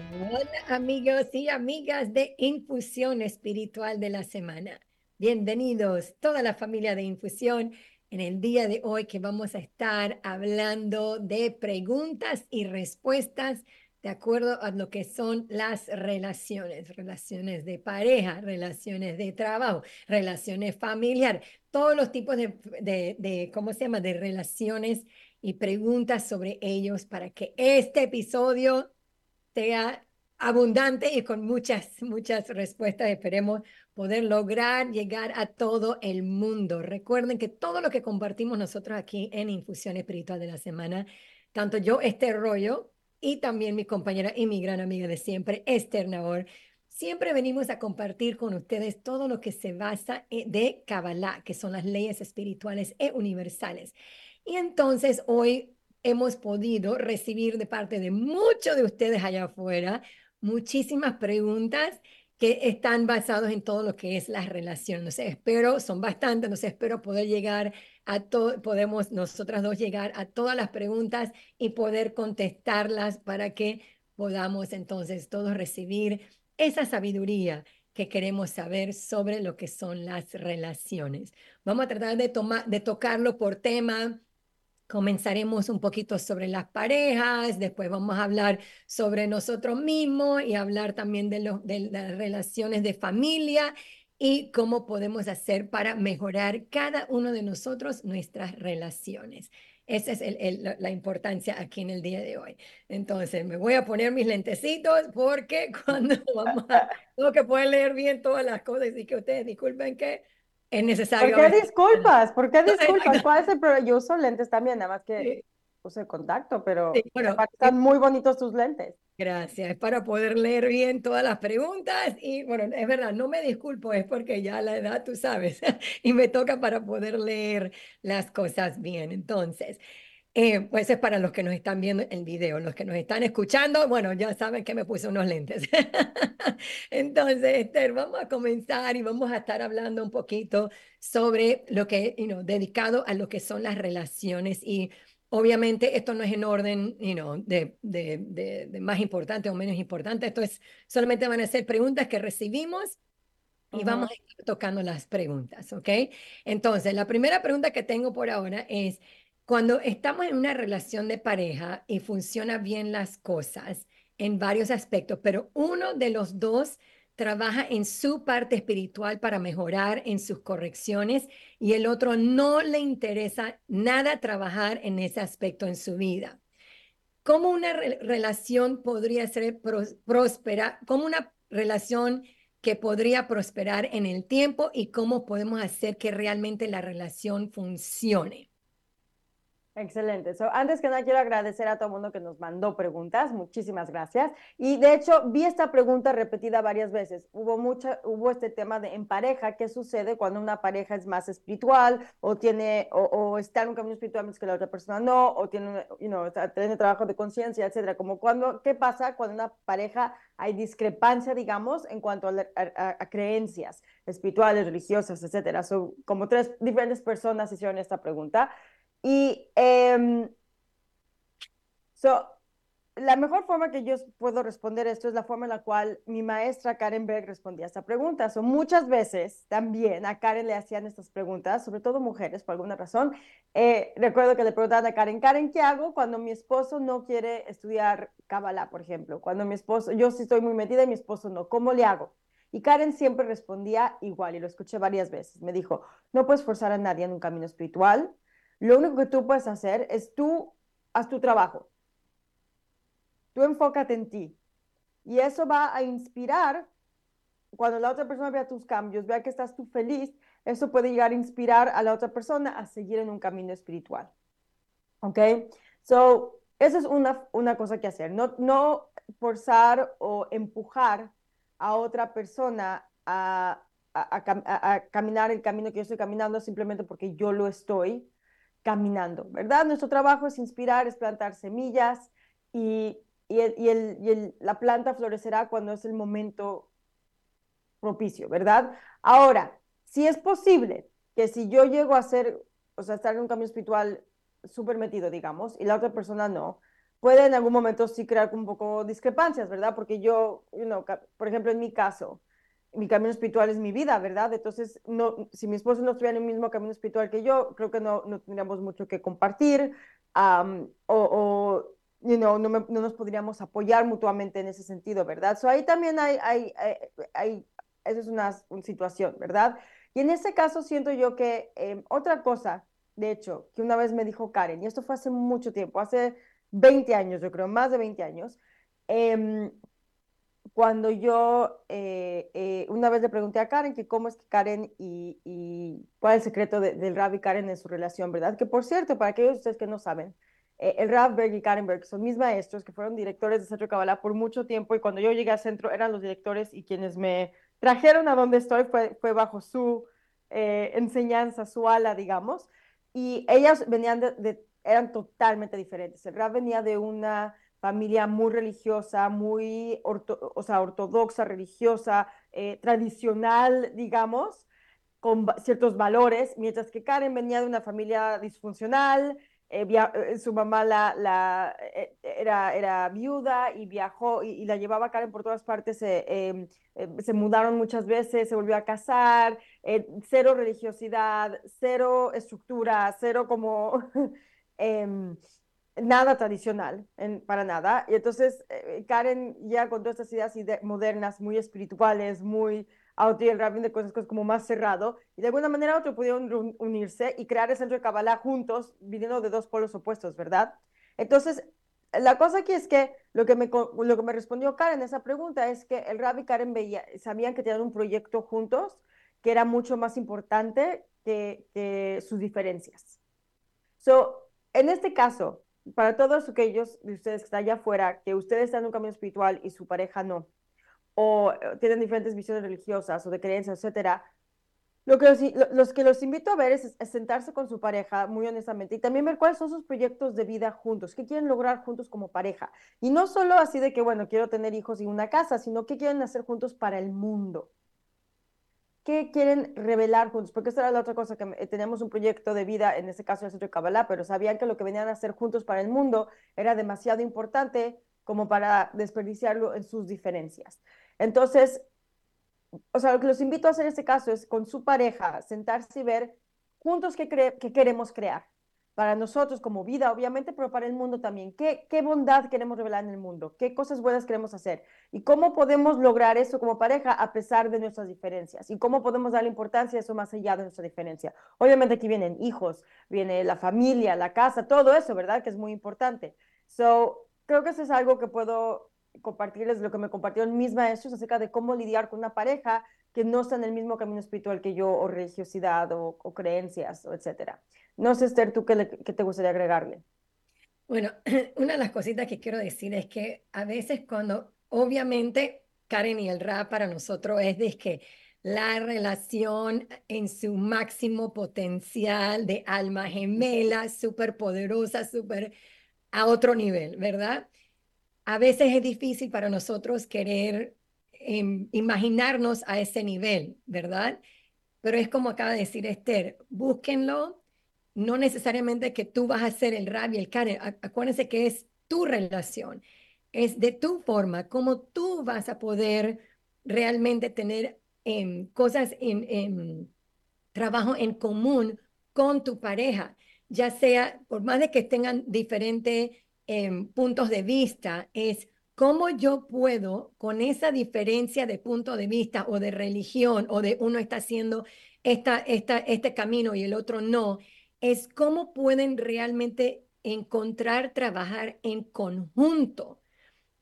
Hola amigos y amigas de Infusión Espiritual de la Semana. Bienvenidos toda la familia de Infusión en el día de hoy que vamos a estar hablando de preguntas y respuestas de acuerdo a lo que son las relaciones, relaciones de pareja, relaciones de trabajo, relaciones familiares, todos los tipos de, de, de, ¿cómo se llama?, de relaciones y preguntas sobre ellos para que este episodio sea abundante y con muchas, muchas respuestas. Esperemos poder lograr llegar a todo el mundo. Recuerden que todo lo que compartimos nosotros aquí en Infusión Espiritual de la Semana, tanto yo, este rollo, y también mi compañera y mi gran amiga de siempre, Esther Nahor, siempre venimos a compartir con ustedes todo lo que se basa de Kabbalah, que son las leyes espirituales e universales. Y entonces hoy hemos podido recibir de parte de muchos de ustedes allá afuera muchísimas preguntas que están basados en todo lo que es la relación. No sé, espero, son bastantes, no sé, espero poder llegar a todo, podemos nosotras dos llegar a todas las preguntas y poder contestarlas para que podamos entonces todos recibir esa sabiduría que queremos saber sobre lo que son las relaciones. Vamos a tratar de, tomar, de tocarlo por tema, Comenzaremos un poquito sobre las parejas, después vamos a hablar sobre nosotros mismos y hablar también de, los, de las relaciones de familia y cómo podemos hacer para mejorar cada uno de nosotros nuestras relaciones. Esa es el, el, la importancia aquí en el día de hoy. Entonces, me voy a poner mis lentecitos porque cuando vamos a, tengo que poder leer bien todas las cosas y que ustedes disculpen que es necesario. ¿Por qué disculpas? ¿Por qué disculpas? ¿Cuál es el problema? Yo uso lentes también, nada más que sí. puse contacto, pero sí, bueno, están muy bonitos tus lentes. Gracias, es para poder leer bien todas las preguntas y bueno, es verdad, no me disculpo, es porque ya la edad, tú sabes, y me toca para poder leer las cosas bien. Entonces, eh, pues es para los que nos están viendo el video, los que nos están escuchando, bueno, ya saben que me puse unos lentes. Entonces, Esther, vamos a comenzar y vamos a estar hablando un poquito sobre lo que, you know, dedicado a lo que son las relaciones y obviamente esto no es en orden, you know, de, de, de, de más importante o menos importante, esto es, solamente van a ser preguntas que recibimos y uh -huh. vamos a ir tocando las preguntas, ¿ok? Entonces, la primera pregunta que tengo por ahora es, cuando estamos en una relación de pareja y funcionan bien las cosas en varios aspectos, pero uno de los dos trabaja en su parte espiritual para mejorar en sus correcciones y el otro no le interesa nada trabajar en ese aspecto en su vida. ¿Cómo una re relación podría ser próspera? ¿Cómo una relación que podría prosperar en el tiempo y cómo podemos hacer que realmente la relación funcione? Excelente. So, antes que nada, quiero agradecer a todo el mundo que nos mandó preguntas. Muchísimas gracias. Y de hecho, vi esta pregunta repetida varias veces. Hubo, mucha, hubo este tema de en pareja, ¿qué sucede cuando una pareja es más espiritual o, tiene, o, o está en un camino espiritual mientras que la otra persona no, o tiene, you know, tiene trabajo de conciencia, etcétera? Como cuando, ¿qué pasa cuando una pareja hay discrepancia, digamos, en cuanto a, a, a creencias espirituales, religiosas, etcétera? So, como tres diferentes personas hicieron esta pregunta. Y eh, so, la mejor forma que yo puedo responder esto es la forma en la cual mi maestra Karen Berg respondía a esta pregunta. So, muchas veces también a Karen le hacían estas preguntas, sobre todo mujeres por alguna razón. Eh, recuerdo que le preguntaban a Karen, Karen, ¿qué hago cuando mi esposo no quiere estudiar Kabbalah, por ejemplo? Cuando mi esposo, yo sí estoy muy metida y mi esposo no, ¿cómo le hago? Y Karen siempre respondía igual y lo escuché varias veces. Me dijo, no puedes forzar a nadie en un camino espiritual, lo único que tú puedes hacer es tú, haz tu trabajo. Tú enfócate en ti. Y eso va a inspirar, cuando la otra persona vea tus cambios, vea que estás tú feliz, eso puede llegar a inspirar a la otra persona a seguir en un camino espiritual. ¿Ok? So, esa es una, una cosa que hacer. No, no forzar o empujar a otra persona a, a, a, a, caminar el camino que yo estoy caminando simplemente porque yo lo estoy caminando, ¿verdad? Nuestro trabajo es inspirar, es plantar semillas y, y, el, y, el, y el, la planta florecerá cuando es el momento propicio, ¿verdad? Ahora, si es posible que si yo llego a ser, o sea, estar en un camino espiritual súper metido, digamos, y la otra persona no, puede en algún momento sí crear un poco discrepancias, ¿verdad? Porque yo, you know, por ejemplo, en mi caso, mi camino espiritual es mi vida, ¿verdad? Entonces, no, si mi esposo no estuviera en el mismo camino espiritual que yo, creo que no, no tendríamos mucho que compartir o, o you know, no, no, nos podríamos apoyar mutuamente en ese sentido, ¿verdad? So ahí también hay, hay, hay, hay esa es una, una, situación, ¿verdad? Y en ese caso siento yo que eh, otra cosa, de hecho, que una vez me dijo Karen, y esto fue hace mucho tiempo, hace 20 años, yo creo, más de 20 años, eh, cuando yo eh, eh, una vez le pregunté a Karen que cómo es que Karen y, y cuál es el secreto de, del Rab y Karen en su relación, ¿verdad? Que por cierto, para aquellos de ustedes que no saben, eh, el Rab Berg y Karen Berg son mis maestros que fueron directores de Centro Kabbalah por mucho tiempo y cuando yo llegué al centro eran los directores y quienes me trajeron a donde estoy fue, fue bajo su enseñanza, su ala, digamos. Y ellas venían de, de, eran totalmente diferentes. El Rab venía de una familia muy religiosa, muy orto, o sea, ortodoxa, religiosa, eh, tradicional, digamos, con ciertos valores, mientras que Karen venía de una familia disfuncional, eh, eh, su mamá la, la era, era, viuda y viajó y, y, la llevaba Karen por todas partes, em, se mudaron muchas veces, se volvió a casar, cero religiosidad, cero estructura, cero como... Nada tradicional, en, para nada. Y entonces eh, Karen ya con todas estas ideas modernas, muy espirituales, muy y el rabin de cosas, cosas como más cerrado, y de alguna manera otro pudieron unirse y crear el centro de Kabbalah juntos, viniendo de dos polos opuestos, ¿verdad? Entonces, la cosa aquí es que lo que me, lo que me respondió Karen esa pregunta es que el rabbi y Karen veía, sabían que tenían un proyecto juntos que era mucho más importante que, que sus diferencias. So, en este caso, para todos aquellos de ustedes que están allá afuera, que ustedes están en un camino espiritual y su pareja no, o eh, tienen diferentes visiones religiosas o de creencias, etcétera, lo que los, los, que los invito a ver es, es, sentarse con su pareja muy honestamente y también ver cuáles son sus proyectos de vida juntos, qué quieren lograr juntos como pareja. Y no solo así de que, bueno, quiero tener hijos y una casa, sino qué quieren hacer juntos para el mundo qué quieren revelar juntos, porque esa era la otra cosa que eh, teníamos un proyecto de vida, en este caso el Centro de Kabbalah, pero sabían que lo que venían a hacer juntos para el mundo era demasiado importante como para desperdiciarlo en sus diferencias. Entonces, o sea, lo que los invito a hacer en este caso es con su pareja, sentarse y ver juntos qué, qué queremos crear para nosotros como vida, obviamente, pero para el mundo también. ¿Qué, ¿Qué bondad queremos revelar en el mundo? ¿Qué cosas buenas queremos hacer? ¿Y cómo podemos lograr eso como pareja a pesar de nuestras diferencias? ¿Y cómo podemos darle importancia a eso más allá de nuestra diferencia? Obviamente aquí vienen hijos, viene la familia, la casa, todo eso, ¿verdad? Que es muy importante. So, creo que eso es algo que puedo compartirles, lo que me compartieron mis maestros acerca de cómo lidiar con una pareja que no está en el mismo camino espiritual que yo, o religiosidad, o, creencias, o etcétera. No sé, Esther, ¿tú qué, qué te gustaría agregarle? Bueno, una de las cositas que quiero decir es que a veces cuando, obviamente, Karen y el rap para nosotros es de que la relación en su máximo potencial de alma gemela, súper poderosa, súper a otro nivel, ¿verdad? A veces es difícil para nosotros querer eh, imaginarnos a ese nivel, ¿verdad? Pero es como acaba de decir Esther, búsquenlo no necesariamente que tú vas a ser el rab y el karen. Acuérdense que es tu relación, es de tu forma, cómo tú vas a poder realmente tener em, cosas en, en, trabajo en común con tu pareja, ya sea, por más de que tengan diferentes em, puntos de vista, es cómo yo puedo, con esa diferencia de punto de vista o de religión, o de uno está haciendo esta, esta, este camino y el otro no, es cómo pueden realmente encontrar, trabajar en conjunto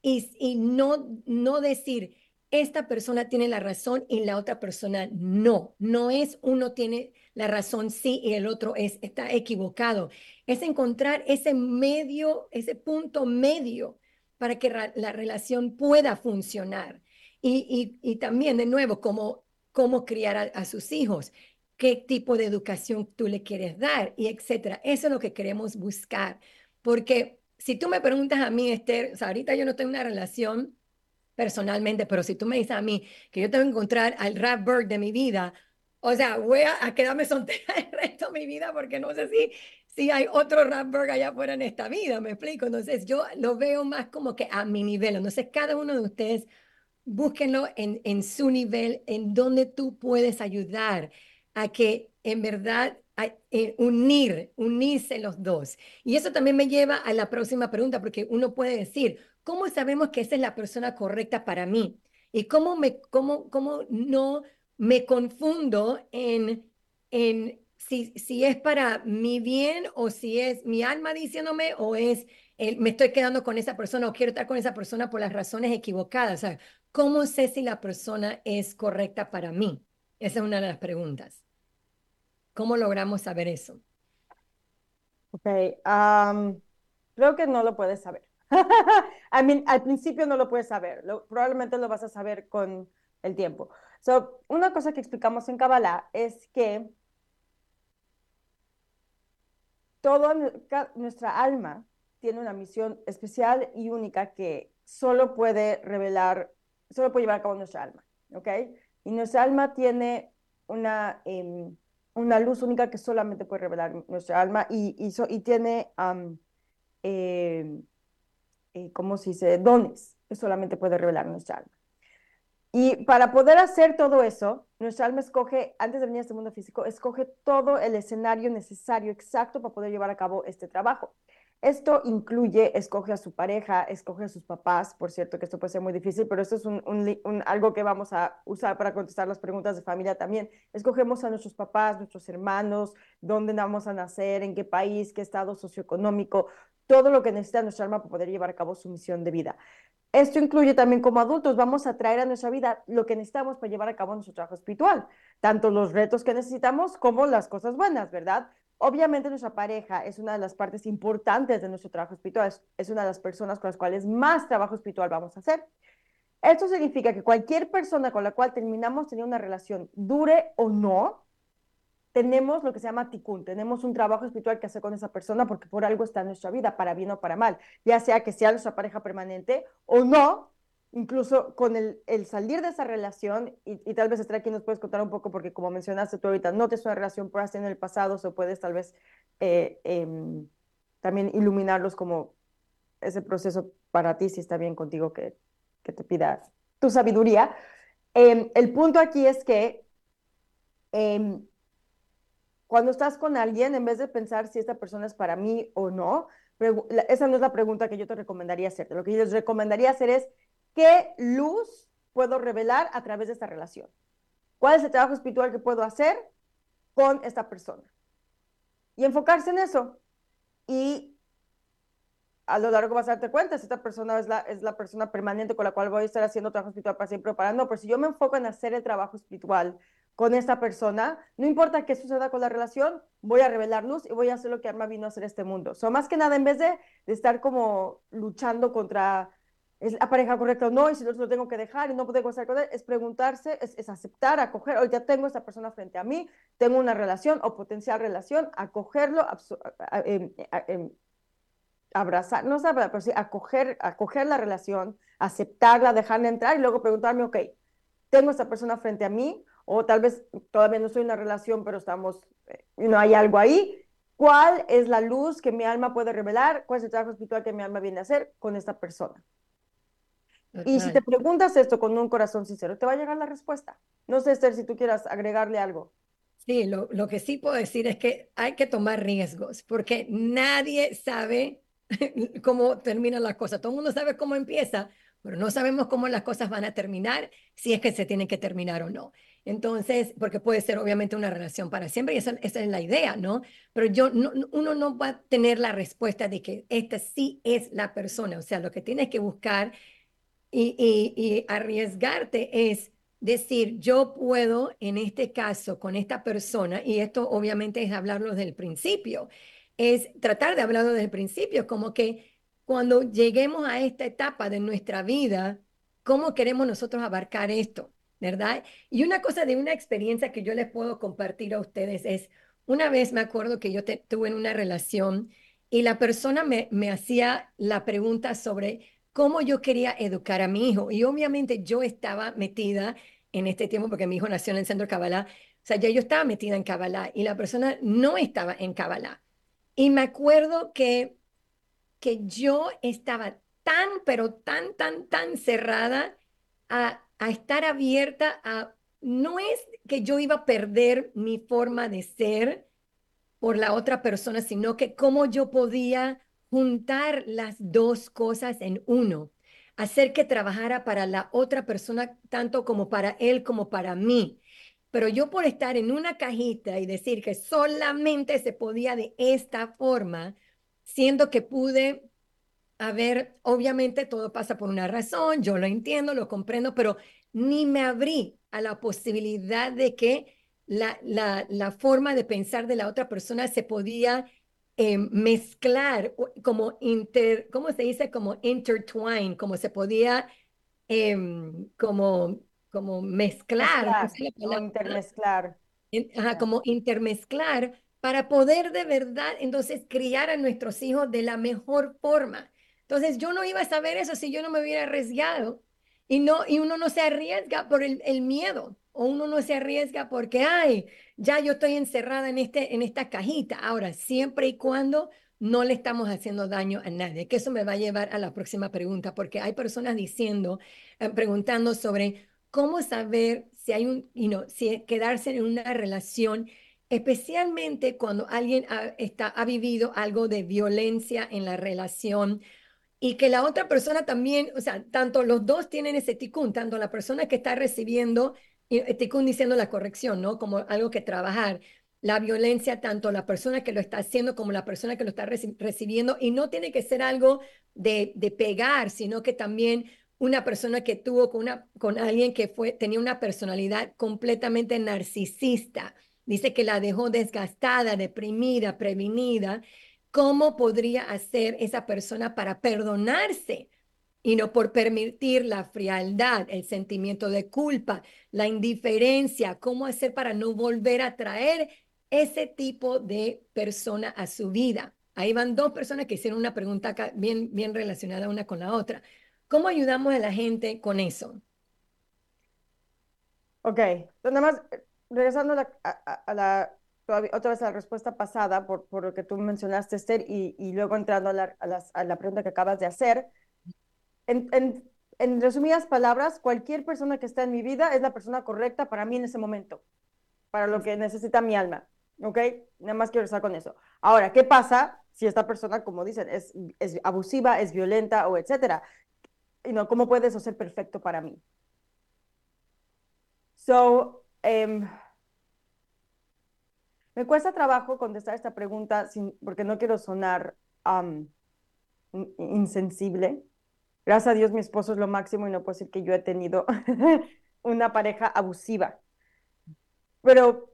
y, y no, no decir, esta persona tiene la razón y la otra persona no. No es uno tiene la razón sí y el otro es, está equivocado. Es encontrar ese medio, ese punto medio para que la relación pueda funcionar. Y, y, también, de nuevo, cómo, cómo criar a, a sus hijos qué tipo de educación tú le quieres dar y etcétera. Eso es lo que queremos buscar. Porque si tú me preguntas a mí, Esther, o sea, ahorita yo no tengo una relación personalmente, pero si tú me dices a mí que yo tengo que encontrar al rap bird de mi vida, o sea, voy a, quedarme soltera el resto de mi vida porque no sé si, si hay otro Rapberg allá afuera en esta vida, me explico. Entonces yo lo veo más como que a mi nivel. Entonces cada uno de ustedes búsquenlo en, en su nivel, en donde tú puedes ayudar a que en verdad eh, unir, unirse los dos. Y eso también me lleva a la próxima pregunta, porque uno puede decir, ¿cómo sabemos que esa es la persona correcta para mí? ¿Y cómo, me, cómo, cómo no me confundo en, en si, si es para mi bien o si es mi alma diciéndome o es me estoy quedando con esa persona o quiero estar con esa persona por las razones equivocadas? O sea, ¿cómo sé si la persona es correcta para mí? Esa es una de las preguntas. ¿Cómo logramos saber eso? Ok, creo que no lo puedes saber. Al principio no lo puedes saber, probablemente lo vas a saber con el tiempo. So, una cosa que explicamos en Kabbalah es que toda nuestra alma tiene una misión especial y única que solo puede revelar, solo puede llevar a cabo nuestra alma, ¿ok? Y nuestra alma tiene una, em, una luz única que solamente puede revelar nuestra alma y, tiene, ¿cómo se dice?, dones que solamente puede revelar nuestra alma. Y para poder hacer todo eso, nuestra alma escoge, antes de venir a este mundo físico, escoge todo el escenario necesario, exacto, para poder llevar a cabo este trabajo. Esto incluye, escoge a su pareja, escoge a sus papás, por cierto que esto puede ser muy difícil, pero esto es algo que vamos a usar para contestar las preguntas de familia también. Escogemos a nuestros papás, nuestros hermanos, dónde vamos a nacer, en qué país, qué estado socioeconómico, todo lo que necesita nuestra alma para poder llevar a cabo su misión de vida. Esto incluye también como adultos, vamos a traer a nuestra vida lo que necesitamos para llevar a cabo nuestro trabajo espiritual, tanto los retos que necesitamos como las cosas buenas, ¿verdad? Obviamente nuestra pareja es una de las partes importantes de nuestro trabajo espiritual, es, una de las personas con las cuales más trabajo espiritual vamos a hacer. Esto significa que cualquier persona con la cual terminamos teniendo una relación, dure o no, tenemos lo que se llama tikkun, tenemos un trabajo espiritual que hacer con esa persona porque por algo está en nuestra vida, para bien o para mal, ya sea que sea nuestra pareja permanente o no, incluso con el, el, salir de esa relación, y, y, tal vez estar aquí nos puedes contar un poco, porque como mencionaste tú ahorita, no te es una relación por en el pasado, o puedes tal vez eh, em, también iluminarlos como ese proceso para ti, si está bien contigo que, que te pida tu sabiduría. Em, el punto aquí es que em, cuando estás con alguien, en vez de pensar si esta persona es para mí o no, esa no es la pregunta que yo te recomendaría hacer. Lo que yo les recomendaría hacer es ¿Qué luz puedo revelar a través de esta relación? ¿Cuál es el trabajo espiritual que puedo hacer con esta persona? Y enfocarse en eso. Y a lo largo vas a darte cuenta si esta persona es la, es la persona permanente con la cual voy a estar haciendo trabajo espiritual para siempre preparando. Pero si yo me enfoco en hacer el trabajo espiritual con esta persona, no importa qué suceda con la relación, voy a revelar luz y voy a hacer lo que Arma vino a hacer este mundo. So, más que nada, en vez de, estar como luchando contra es la pareja correcta o no, y si no lo tengo que dejar y no puedo estar con él, es preguntarse, es, aceptar, acoger, hoy ya tengo a esta persona frente a mí, tengo una relación o potencial relación, acogerlo, em, em, abrazar, no sabe, pero sí acoger, acoger la relación, aceptarla, dejarla entrar y luego preguntarme, ok, tengo a esta persona frente a mí, o tal vez todavía no estoy en una relación, pero estamos, eh, no hay algo ahí, ¿cuál es la luz que mi alma puede revelar? ¿Cuál es el trabajo espiritual que mi alma viene a hacer con esta persona? Y si te preguntas esto con un corazón sincero, te va a llegar la respuesta. No sé, Esther, si tú quieras agregarle algo. Sí, lo, lo que sí puedo decir es que hay que tomar riesgos, porque nadie sabe cómo terminan las cosas. Todo el mundo sabe cómo empieza, pero no sabemos cómo las cosas van a terminar, si es que se tienen que terminar o no. Entonces, porque puede ser obviamente una relación para siempre, y esa, es la idea, ¿no? Pero yo, no, uno no va a tener la respuesta de que esta sí es la persona. O sea, lo que tienes que buscar y, arriesgarte es decir, yo puedo, en este caso, con esta persona, y esto obviamente es hablarlo desde el principio, es tratar de hablarlo desde el principio, como que cuando lleguemos a esta etapa de nuestra vida, ¿cómo queremos nosotros abarcar esto? ¿Verdad? Y una cosa de una experiencia que yo les puedo compartir a ustedes es, una vez me acuerdo que yo tuve en una relación y la persona me, me hacía la pregunta sobre cómo yo quería educar a mi hijo. Y obviamente yo estaba metida en este tiempo, porque mi hijo nació en el centro de Kabbalah, o sea, ya yo estaba metida en Kabbalah y la persona no estaba en Kabbalah. Y me acuerdo que, que yo estaba tan, pero tan, tan, tan cerrada a, a estar abierta a, no es que yo iba a perder mi forma de ser por la otra persona, sino que cómo yo podía juntar las dos cosas en uno, hacer que trabajara para la otra persona tanto como para él como para mí. Pero yo por estar en una cajita y decir que solamente se podía de esta forma, siendo que pude haber, obviamente todo pasa por una razón, yo lo entiendo, lo comprendo, pero ni me abrí a la posibilidad de que la, la, la forma de pensar de la otra persona se podía eh, mezclar, como inter, ¿cómo se dice? Como intertwine, como se podía, em, como, como mezclar. como intermezclar. como intermezclar para poder de verdad entonces criar a nuestros hijos de la mejor forma. Entonces yo no iba a saber eso si yo no me hubiera arriesgado. Y, no, y uno no se arriesga por el, el miedo o uno no se arriesga porque, ay, ya yo estoy encerrada en, este, en esta cajita. Ahora, siempre y cuando no le estamos haciendo daño a nadie, que eso me va a llevar a la próxima pregunta, porque hay personas diciendo, eh, preguntando sobre cómo saber si hay un, y no si quedarse en una relación, especialmente cuando alguien ha, está, ha vivido algo de violencia en la relación y que la otra persona también, o sea, tanto los dos tienen ese ticún, tanto la persona que está recibiendo y Ticún diciendo la corrección, ¿no? Como algo que trabajar. La violencia, tanto la persona que lo está haciendo como la persona que lo está recibiendo, y no tiene que ser algo de, de pegar, sino que también una persona que tuvo con, una, con alguien que fue, tenía una personalidad completamente narcisista. Dice que la dejó desgastada, deprimida, prevenida. ¿Cómo podría hacer esa persona para perdonarse? y no por permitir la frialdad, el sentimiento de culpa, la indiferencia, cómo hacer para no volver a traer ese tipo de persona a su vida. Ahí van dos personas que hicieron una pregunta bien, bien relacionada una con la otra. ¿Cómo ayudamos a la gente con eso? Ok, nada más regresando a la, otra vez a la respuesta pasada por, por lo que tú mencionaste, Esther, y, y luego entrando a la, a la pregunta que acabas de hacer, en, resumidas palabras, cualquier persona que está en mi vida es la persona correcta para mí en ese momento, para lo que necesita mi alma. ¿Ok? Nada más quiero estar con eso. Ahora, ¿qué pasa si esta persona, como dicen, es, es abusiva, es violenta o etcétera? Y no, ¿Cómo puede eso ser perfecto para mí? So, em, me cuesta trabajo contestar esta pregunta porque no quiero sonar insensible, Gracias a Dios mi esposo es lo máximo y no puedo decir que yo he tenido una pareja abusiva. Pero,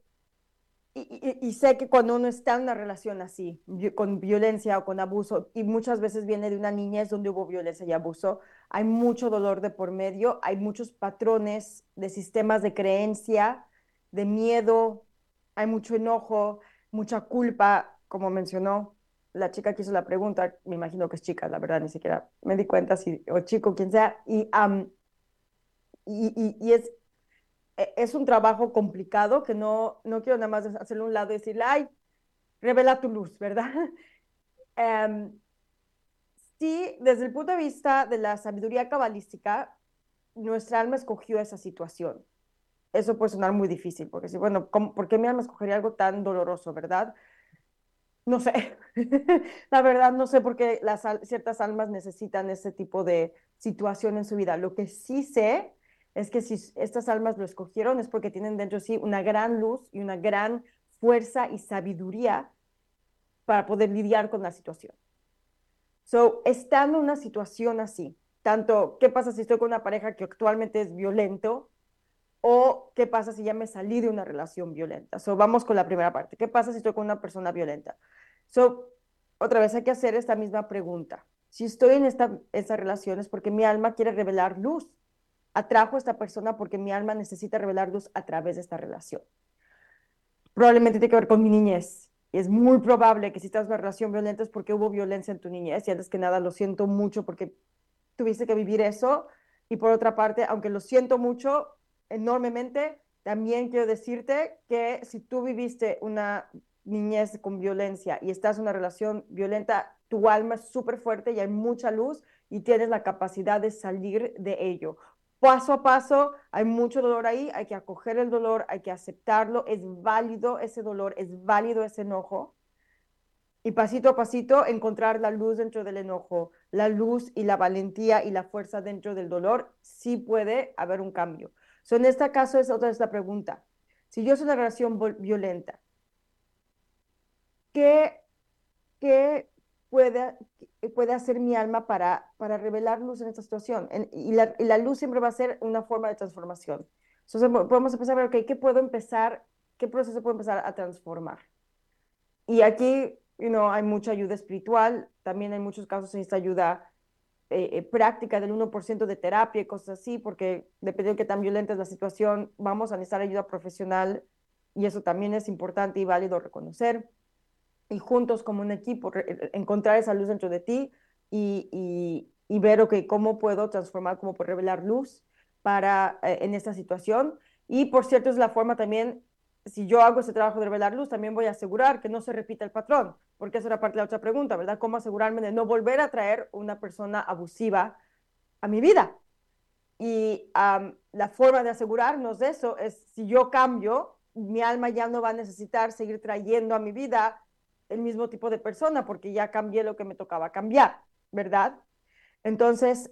y, sé que cuando uno está en una relación así, con violencia o con abuso, y muchas veces viene de una niñez donde hubo violencia y abuso, hay mucho dolor de por medio, hay muchos patrones de sistemas de creencia, de miedo, hay mucho enojo, mucha culpa, como mencionó la chica que hizo la pregunta, me imagino que es chica, la verdad, ni siquiera me di cuenta si, o chico, quien sea, y, y, es, un trabajo complicado que no, no quiero nada más hacerlo a un lado y decirle, ay, revela tu luz, ¿verdad? Em, sí, desde el punto de vista de la sabiduría cabalística, nuestra alma escogió esa situación. Eso puede sonar muy difícil, porque si, bueno, ¿por qué mi alma escogería algo tan doloroso, verdad? no sé, la verdad no sé por qué las, ciertas almas necesitan ese tipo de situación en su vida. Lo que sí sé es que si estas almas lo escogieron es porque tienen dentro de sí una gran luz y una gran fuerza y sabiduría para poder lidiar con la situación. So, estando en una situación así, tanto, ¿qué pasa si estoy con una pareja que actualmente es violento? ¿O qué pasa si ya me salí de una relación violenta? So, vamos con la primera parte. ¿Qué pasa si estoy con una persona violenta? So, otra vez hay que hacer esta misma pregunta. Si estoy en esta, esta relación es porque mi alma quiere revelar luz. Atrajo a esta persona porque mi alma necesita revelar luz a través de esta relación. Probablemente tiene que ver con mi niñez. Es muy probable que si estás en una relación violenta es porque hubo violencia en tu niñez. Y antes que nada, lo siento mucho porque tuviste que vivir eso. Y por otra parte, aunque lo siento mucho, enormemente, también quiero decirte que si tú viviste una niñez con violencia y estás en una relación violenta, tu alma es súper fuerte y hay mucha luz y tienes la capacidad de salir de ello. Paso a paso, hay mucho dolor ahí, hay que acoger el dolor, hay que aceptarlo, es válido ese dolor, es válido ese enojo. Y pasito a pasito encontrar la luz dentro del enojo, la luz y la valentía y la fuerza dentro del dolor, sí puede haber un cambio. So, en este caso es otra vez la pregunta. Si yo soy una relación violenta, ¿qué, qué puede, puede hacer mi alma para, para revelar luz en esta situación? y, la, y, la, luz siempre va a ser una forma de transformación. Entonces podemos empezar a ver, okay, ¿qué puedo empezar, qué proceso puedo empezar a transformar? Y aquí, you know, hay mucha ayuda espiritual, también en muchos casos se necesita ayuda eh, eh, práctica del 1% de terapia y cosas así, porque dependiendo de qué tan violenta es la situación, vamos a necesitar ayuda profesional y eso también es importante y válido reconocer y juntos como un equipo encontrar esa luz dentro de ti y, y, ver, ok, cómo puedo transformar, cómo puedo revelar luz para, eh, en esta situación. Y por cierto, es la forma también, si yo hago ese trabajo de revelar luz, también voy a asegurar que no se repita el patrón, porque esa era parte de la otra pregunta, ¿verdad? ¿Cómo asegurarme de no volver a traer una persona abusiva a mi vida? Y la forma de asegurarnos de eso es si yo cambio, mi alma ya no va a necesitar seguir trayendo a mi vida el mismo tipo de persona porque ya cambié lo que me tocaba cambiar, ¿verdad? Entonces,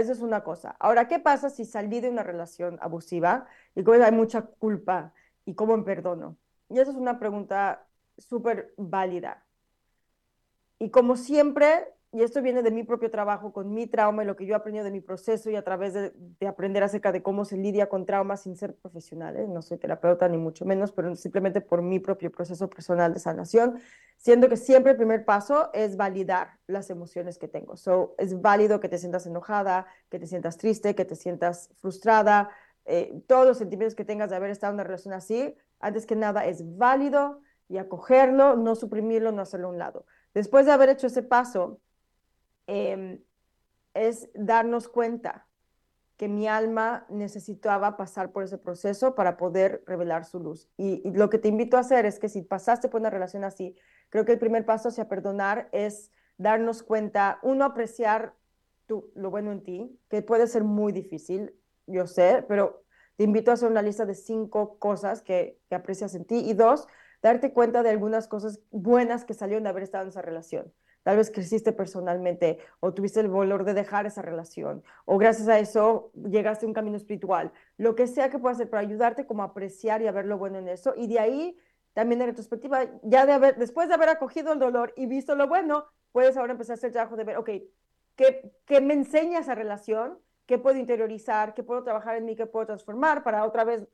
eso es una cosa. Ahora, ¿qué pasa si salí de una relación abusiva y como hay mucha culpa y cómo me perdono? Y esa es una pregunta súper válida. Y como siempre, y esto viene de mi propio trabajo con mi trauma y lo que yo he aprendido de mi proceso y a través de, aprender acerca de cómo se lidia con traumas sin ser profesional. ¿eh? No soy terapeuta ni mucho menos, pero simplemente por mi propio proceso personal de sanación, siendo que siempre el primer paso es validar las emociones que tengo. So, es válido que te sientas enojada, que te sientas triste, que te sientas frustrada, eh, todos los sentimientos que tengas de haber estado en una relación así, antes que nada es válido y acogerlo, no suprimirlo, no hacerlo a un lado. Después de haber hecho ese paso, Em, es darnos cuenta que mi alma necesitaba pasar por ese proceso para poder revelar su luz. Y, lo que te invito a hacer es que si pasaste por una relación así, creo que el primer paso hacia perdonar es darnos cuenta, uno, apreciar tu, lo bueno en ti, que puede ser muy difícil, yo sé, pero te invito a hacer una lista de cinco cosas que, que aprecias en ti. Y dos, darte cuenta de algunas cosas buenas que salieron de haber estado en esa relación tal vez creciste personalmente o tuviste el valor de dejar esa relación o gracias a eso llegaste a un camino espiritual, lo que sea que pueda hacer para ayudarte como a apreciar y a ver lo bueno en eso y de ahí también en retrospectiva, ya de haber, después de haber acogido el dolor y visto lo bueno, puedes ahora empezar a hacer el trabajo de ver, ok, ¿qué, qué me enseña esa relación? ¿Qué puedo interiorizar? ¿Qué puedo trabajar en mí? ¿Qué puedo transformar para otra vez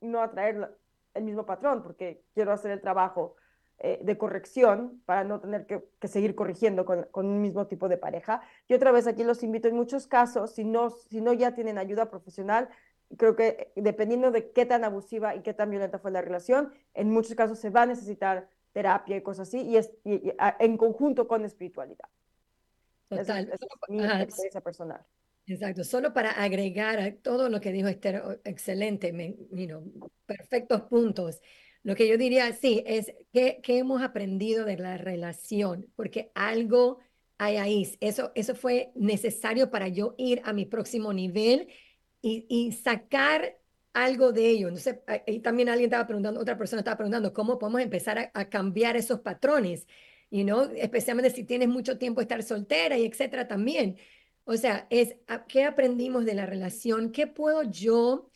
no atraer el mismo patrón? Porque quiero hacer el trabajo eh, de corrección para no tener que, seguir corrigiendo con, con, un mismo tipo de pareja. Y otra vez aquí los invito, en muchos casos, si no, si no ya tienen ayuda profesional, creo que dependiendo de qué tan abusiva y qué tan violenta fue la relación, en muchos casos se va a necesitar terapia y cosas así, y, es, en conjunto con espiritualidad. Total. es mi experiencia personal. Exacto, solo para agregar a todo lo que dijo Esther, excelente, me, perfectos puntos. Lo que yo diría, sí, es que, hemos aprendido de la relación, porque algo hay ahí. Eso, eso fue necesario para yo ir a mi próximo nivel y, sacar algo de ello. Entonces, y también alguien estaba preguntando, otra persona estaba preguntando, ¿cómo podemos empezar a, cambiar esos patrones? You know, especialmente si tienes mucho tiempo de estar soltera y etcétera también. O sea, es qué aprendimos de la relación, qué puedo yo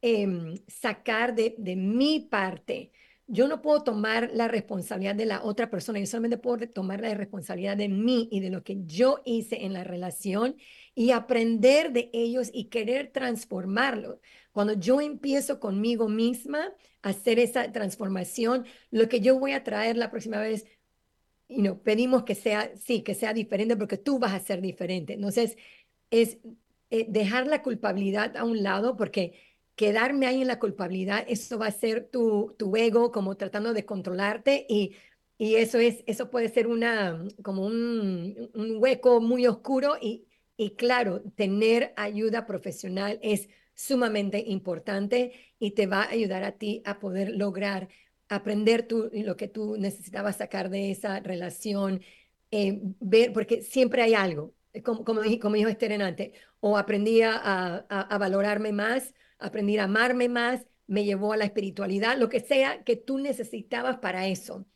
Em, sacar de, de mi parte. Yo no puedo tomar la responsabilidad de la otra persona, yo solamente puedo tomar la responsabilidad de mí y de lo que yo hice en la relación y aprender de ellos y querer transformarlo. Cuando yo empiezo conmigo misma a hacer esa transformación, lo que yo voy a traer la próxima vez, y no pedimos que sea, sí, que sea diferente porque tú vas a ser diferente. Entonces, es eh, dejar la culpabilidad a un lado porque quedarme ahí en la culpabilidad, eso va a ser tu, tu ego como tratando de controlarte y, y eso, es, eso puede ser una, como un, un hueco muy oscuro y, y claro, tener ayuda profesional es sumamente importante y te va a ayudar a ti a poder lograr aprender tú lo que tú necesitabas sacar de esa relación, eh, ver, porque siempre hay algo, como, como, como dijo Esther antes, o aprendí a, a, valorarme más, aprendí a amarme más, me llevó a la espiritualidad, lo que sea que tú necesitabas para eso.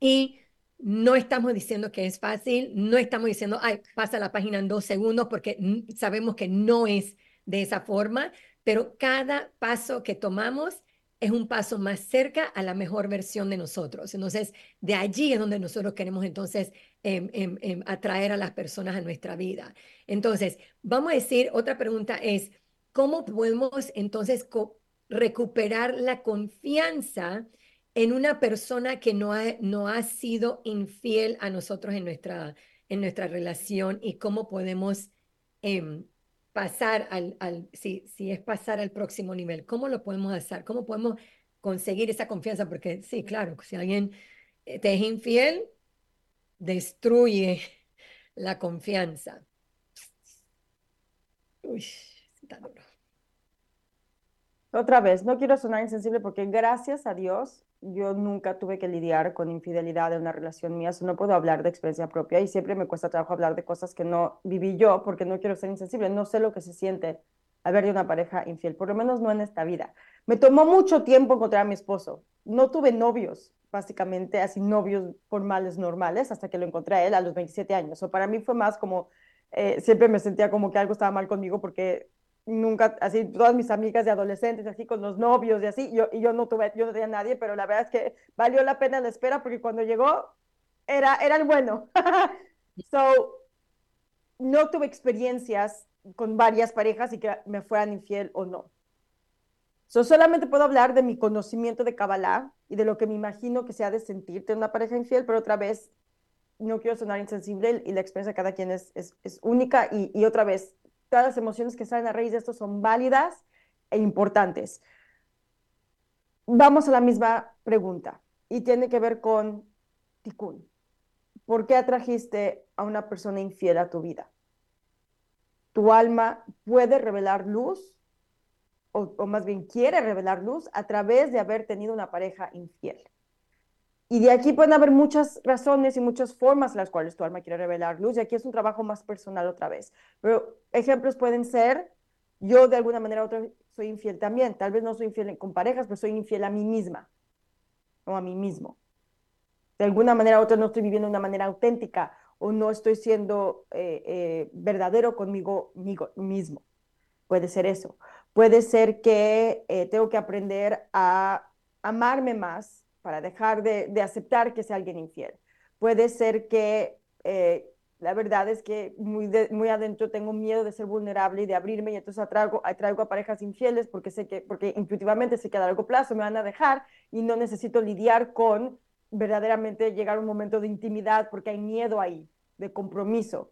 Y no estamos diciendo que es fácil, no estamos diciendo, ay, pasa la página en dos segundos, porque sabemos que no es de esa forma, pero cada paso que tomamos es un paso más cerca a la mejor versión de nosotros. Entonces, de allí es donde nosotros queremos entonces em, em, em, atraer a las personas a nuestra vida. Entonces, vamos a decir, otra pregunta es, ¿cómo podemos entonces recuperar la confianza en una persona que no ha, no ha sido infiel a nosotros en nuestra, en nuestra relación y cómo podemos pasar al, al si, si es pasar al próximo nivel, ¿cómo lo podemos hacer? ¿Cómo podemos conseguir esa confianza? Porque sí, claro, si alguien eh, te es infiel, destruye la confianza. Uy, está duro. Otra vez, no quiero sonar insensible porque gracias a Dios yo nunca tuve que lidiar con infidelidad en una relación mía, no puedo hablar de experiencia propia y siempre me cuesta trabajo hablar de cosas que no viví yo porque no quiero ser insensible, no sé lo que se siente ver de una pareja infiel, por lo menos no en esta vida. Me tomó mucho tiempo encontrar a mi esposo, no tuve novios, básicamente así novios formales normales hasta que lo encontré a él a los 27 años, o para mí fue más como, eh, siempre me sentía como que algo estaba mal conmigo porque nunca, así, todas mis amigas de adolescentes, así con los novios y así, yo, y yo no tuve, yo no tenía nadie, pero la verdad es que valió la pena la espera porque cuando llegó era, era el bueno. so, no tuve experiencias con varias parejas y que me fueran infiel o no. So, solamente puedo hablar de mi conocimiento de Kabbalah y de lo que me imagino que se ha de sentirte una pareja infiel, pero otra vez, no quiero sonar insensible y la experiencia de cada quien es, es, es única y, y otra vez, todas las emociones que salen a raíz de esto son válidas e importantes. Vamos a la misma pregunta y tiene que ver con Tikkun. ¿Por qué atrajiste a una persona infiel a tu vida? Tu alma puede revelar luz, o, o más bien quiere revelar luz, a través de haber tenido una pareja infiel. Y de aquí pueden haber muchas razones y muchas formas en las cuales tu alma quiere revelar luz. Y aquí es un trabajo más personal otra vez. Pero ejemplos pueden ser, yo de alguna manera u otra soy infiel también. Tal vez no soy infiel con parejas, pero soy infiel a mí misma o a mí mismo. De alguna manera u otra no estoy viviendo de una manera auténtica o no estoy siendo eh, eh, verdadero conmigo, mismo. Puede ser eso. Puede ser que eh, tengo que aprender a amarme más para dejar de, aceptar que sea alguien infiel. Puede ser que eh, la verdad es que muy, muy adentro tengo miedo de ser vulnerable y de abrirme y entonces atraigo, atraigo a parejas infieles porque sé que, porque intuitivamente sé que a largo plazo me van a dejar y no necesito lidiar con verdaderamente llegar a un momento de intimidad porque hay miedo ahí, de compromiso.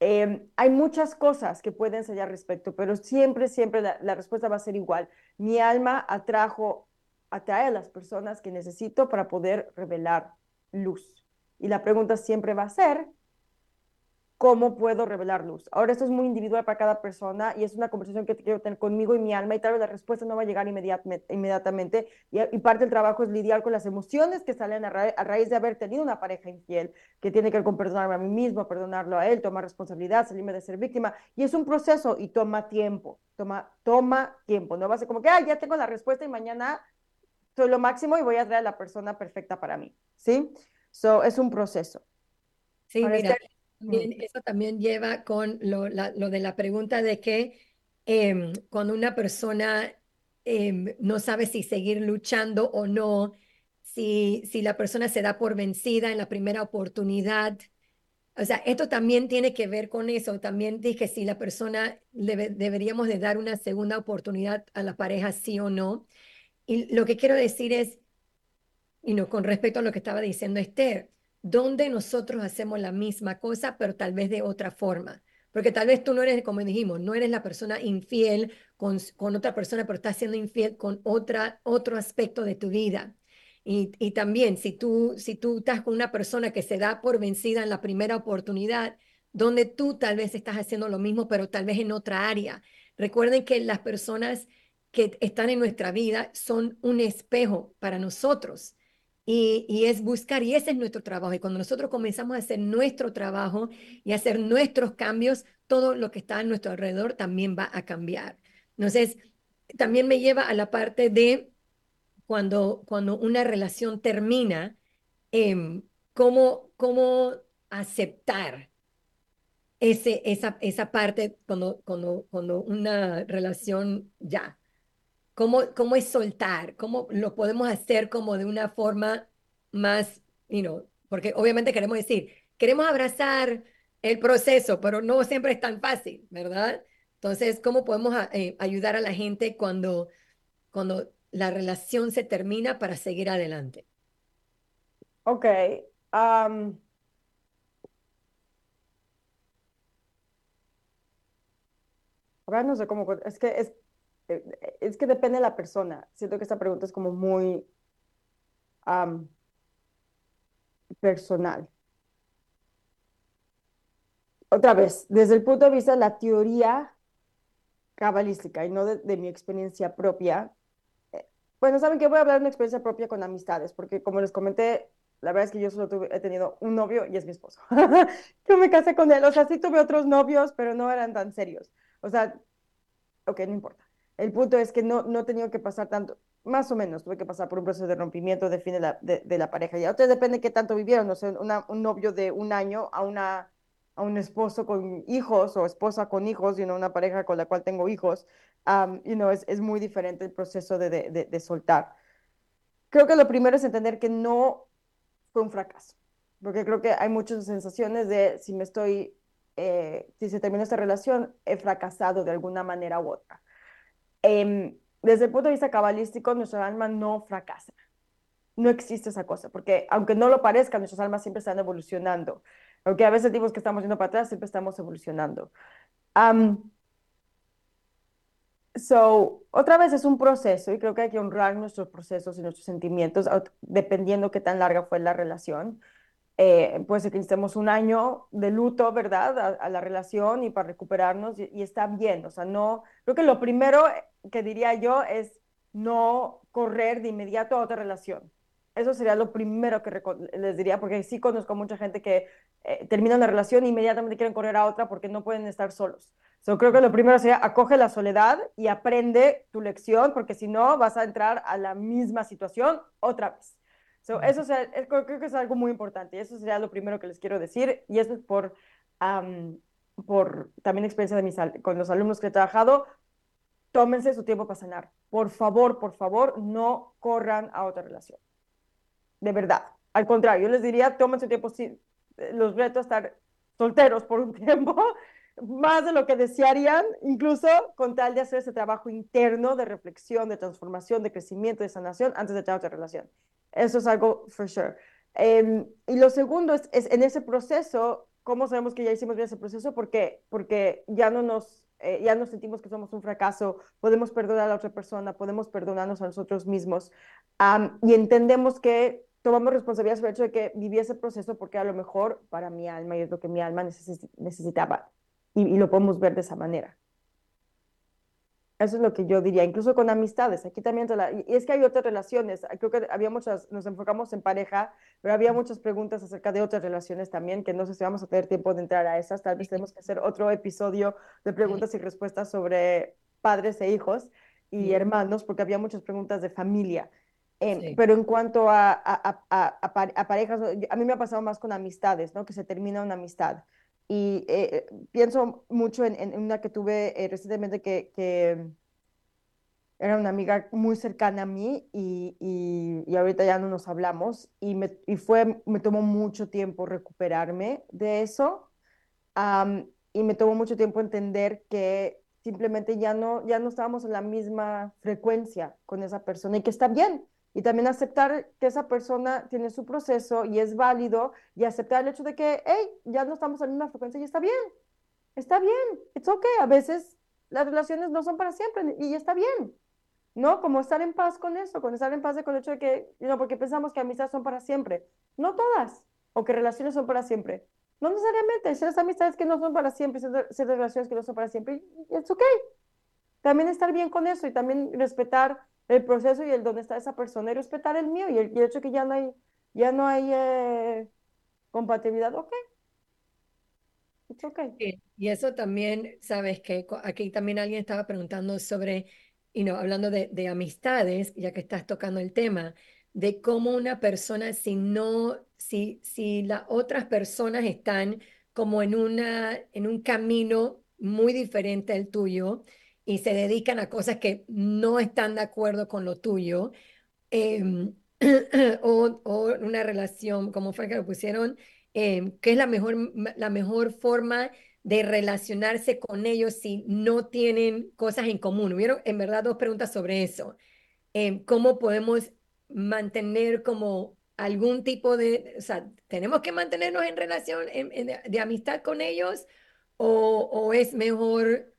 Em, hay muchas cosas que pueden ser al respecto, pero siempre, siempre la, respuesta va a ser igual. Mi alma atrajo atrae a las personas que necesito para poder revelar luz. Y la pregunta siempre va a ser, ¿cómo puedo revelar luz? Ahora, esto es muy individual para cada persona y es una conversación que quiero tener conmigo y mi alma y tal vez la respuesta no va a llegar inmediatamente. Y, parte del trabajo es lidiar con las emociones que salen a, raíz de haber tenido una pareja infiel, que tiene que ver con perdonarme a mí mismo, perdonarlo a él, tomar responsabilidad, salirme de ser víctima. Y es un proceso y toma tiempo, toma, toma tiempo. No va a ser como que, ah, ya tengo la respuesta y mañana soy lo máximo y voy a traer a la persona perfecta para mí, ¿sí? So, es un proceso. Sí, mira, este, eso también lleva con lo, lo, de la pregunta de que em, cuando una persona em, no sabe si seguir luchando o no, si, si la persona se da por vencida en la primera oportunidad, o sea, esto también tiene que ver con eso. También dije si la persona deberíamos de dar una segunda oportunidad a la pareja, sí o no. Y lo que quiero decir es, y no, con respecto a lo que estaba diciendo Esther, donde nosotros hacemos la misma cosa, pero tal vez de otra forma. Porque tal vez tú no eres, como dijimos, no eres la persona infiel con, con otra persona, pero estás siendo infiel con otra, otro aspecto de tu vida. Y, y, también, si tú, si tú estás con una persona que se da por vencida en la primera oportunidad, donde tú tal vez estás haciendo lo mismo, pero tal vez en otra área. Recuerden que las personas que están en nuestra vida son un espejo para nosotros. Y, y, es buscar, y ese es nuestro trabajo. Y cuando nosotros comenzamos a hacer nuestro trabajo y hacer nuestros cambios, todo lo que está a nuestro alrededor también va a cambiar. Entonces, también me lleva a la parte de cuando, cuando una relación termina, eh, cómo, cómo aceptar ese, esa, esa parte cuando, cuando, cuando una relación ya. ¿Cómo, ¿Cómo es soltar? ¿Cómo lo podemos hacer como de una forma más, you know, porque obviamente queremos decir, queremos abrazar el proceso, pero no siempre es tan fácil, ¿verdad? Entonces, ¿cómo podemos eh, ayudar a la gente cuando, cuando la relación se termina para seguir adelante? Ok. Um, ahora no sé cómo, es que es, es que depende de la persona. Siento que esta pregunta es como muy personal. Otra vez, desde el punto de vista de la teoría cabalística y no de, mi experiencia propia, eh, bueno, saben que voy a hablar de una experiencia propia con amistades, porque como les comenté, la verdad es que yo solo he tenido un novio y es mi esposo. yo me casé con él, o sea, sí tuve otros novios, pero no eran tan serios. O sea, ok, no importa. El punto es que no, no he tenido que pasar tanto, más o menos, tuve que pasar por un proceso de rompimiento de fin de la, de, la pareja. Y a ustedes depende de qué tanto vivieron, o sea, un novio de un año a una a un esposo con hijos o esposa con hijos, y you una pareja con la cual tengo hijos, um, you es, es, muy diferente el proceso de, de, soltar. Creo que lo primero es entender que no fue un fracaso, porque creo que hay muchas sensaciones de si me estoy, eh, si se termina esta relación, he fracasado de alguna manera u otra. Eh, desde el punto de vista cabalístico, nuestra alma no fracasa. No existe esa cosa, porque aunque no lo parezca, nuestras almas siempre están evolucionando. Aunque a veces decimos que estamos yendo para atrás, siempre estamos evolucionando. so, otra vez es un proceso y creo que hay que honrar nuestros procesos y nuestros sentimientos dependiendo qué tan larga fue la relación. Eh, puede ser que necesitemos un año de luto, ¿verdad? A, la relación y para recuperarnos y, y, está bien. O sea, no, creo que lo primero que diría yo es no correr de inmediato a otra relación. Eso sería lo primero que les diría, porque sí conozco mucha gente que eh, termina una relación e inmediatamente quieren correr a otra porque no pueden estar solos. So, creo que lo primero sería acoge la soledad y aprende tu lección, porque si no vas a entrar a la misma situación otra vez. So, eso creo, que es algo muy importante y eso sería lo primero que les quiero decir y eso es por, por también experiencia de mis, con los alumnos que he trabajado. Tómense su tiempo para sanar. Por favor, por favor, no corran a otra relación de verdad. Al contrario, yo les diría, tomen su tiempo, sí, los reto a estar solteros por un tiempo, más de lo que desearían, incluso con tal de hacer ese trabajo interno de reflexión, de transformación, de crecimiento, de sanación, antes de tener otra relación. Eso es algo for sure. Em, y lo segundo es, es, en ese proceso, ¿cómo sabemos que ya hicimos bien ese proceso? Porque, porque ya no nos eh, ya nos sentimos que somos un fracaso, podemos perdonar a la otra persona, podemos perdonarnos a nosotros mismos y entendemos que tomamos responsabilidad sobre el hecho de que viví ese proceso porque a lo mejor para mi alma y es lo que mi alma necesitaba y, lo podemos ver de esa manera. Eso es lo que yo diría, incluso con amistades. Aquí también, y es que hay otras relaciones. Creo que había muchas, nos enfocamos en pareja, pero había muchas preguntas acerca de otras relaciones también, que no sé si vamos a tener tiempo de entrar a esas. Tal vez tenemos que hacer otro episodio de preguntas y respuestas sobre padres e hijos y hermanos, porque había muchas preguntas de familia. Pero en cuanto a, a, a, parejas, a mí me ha pasado más con amistades, ¿no? Que se termina una amistad. Y eh, pienso mucho en, una que tuve eh, recientemente que, que, era una amiga muy cercana a mí y, y, ahorita ya no nos hablamos y, me, y fue, me tomó mucho tiempo recuperarme de eso y me tomó mucho tiempo entender que simplemente ya no, ya no estábamos en la misma frecuencia con esa persona y que está bien, y también aceptar que esa persona tiene su proceso y es válido y aceptar el hecho de que, hey, ya no estamos en la misma frecuencia y está bien, está bien, it's okay, a veces las relaciones no son para siempre y está bien, ¿no? Como estar en paz con eso, con estar en paz con el hecho de que, no, porque pensamos que amistades son para siempre, no todas, o que relaciones son para siempre. No necesariamente, ciertas amistades que no son para siempre, ciertas relaciones que no son para siempre, y it's okay, también estar bien con eso y también respetar el proceso y el dónde está esa persona y respetar el mío y el, hecho que ya no hay, ya no hay eh, compatibilidad, ok. Okay. Y eso también, sabes que aquí también alguien estaba preguntando sobre, y no hablando de, de amistades, ya que estás tocando el tema, de cómo una persona, si no, si, si las otras personas están como en, una, en un camino muy diferente al tuyo y se dedican a cosas que no están de acuerdo con lo tuyo, em, o, o, una relación, como fue que lo pusieron, eh, qué es la mejor, la mejor forma de relacionarse con ellos si no tienen cosas en común. Hubieron en verdad dos preguntas sobre eso. Em, ¿Cómo podemos mantener como algún tipo de, o sea, tenemos que mantenernos en relación de amistad con ellos o, o, es mejor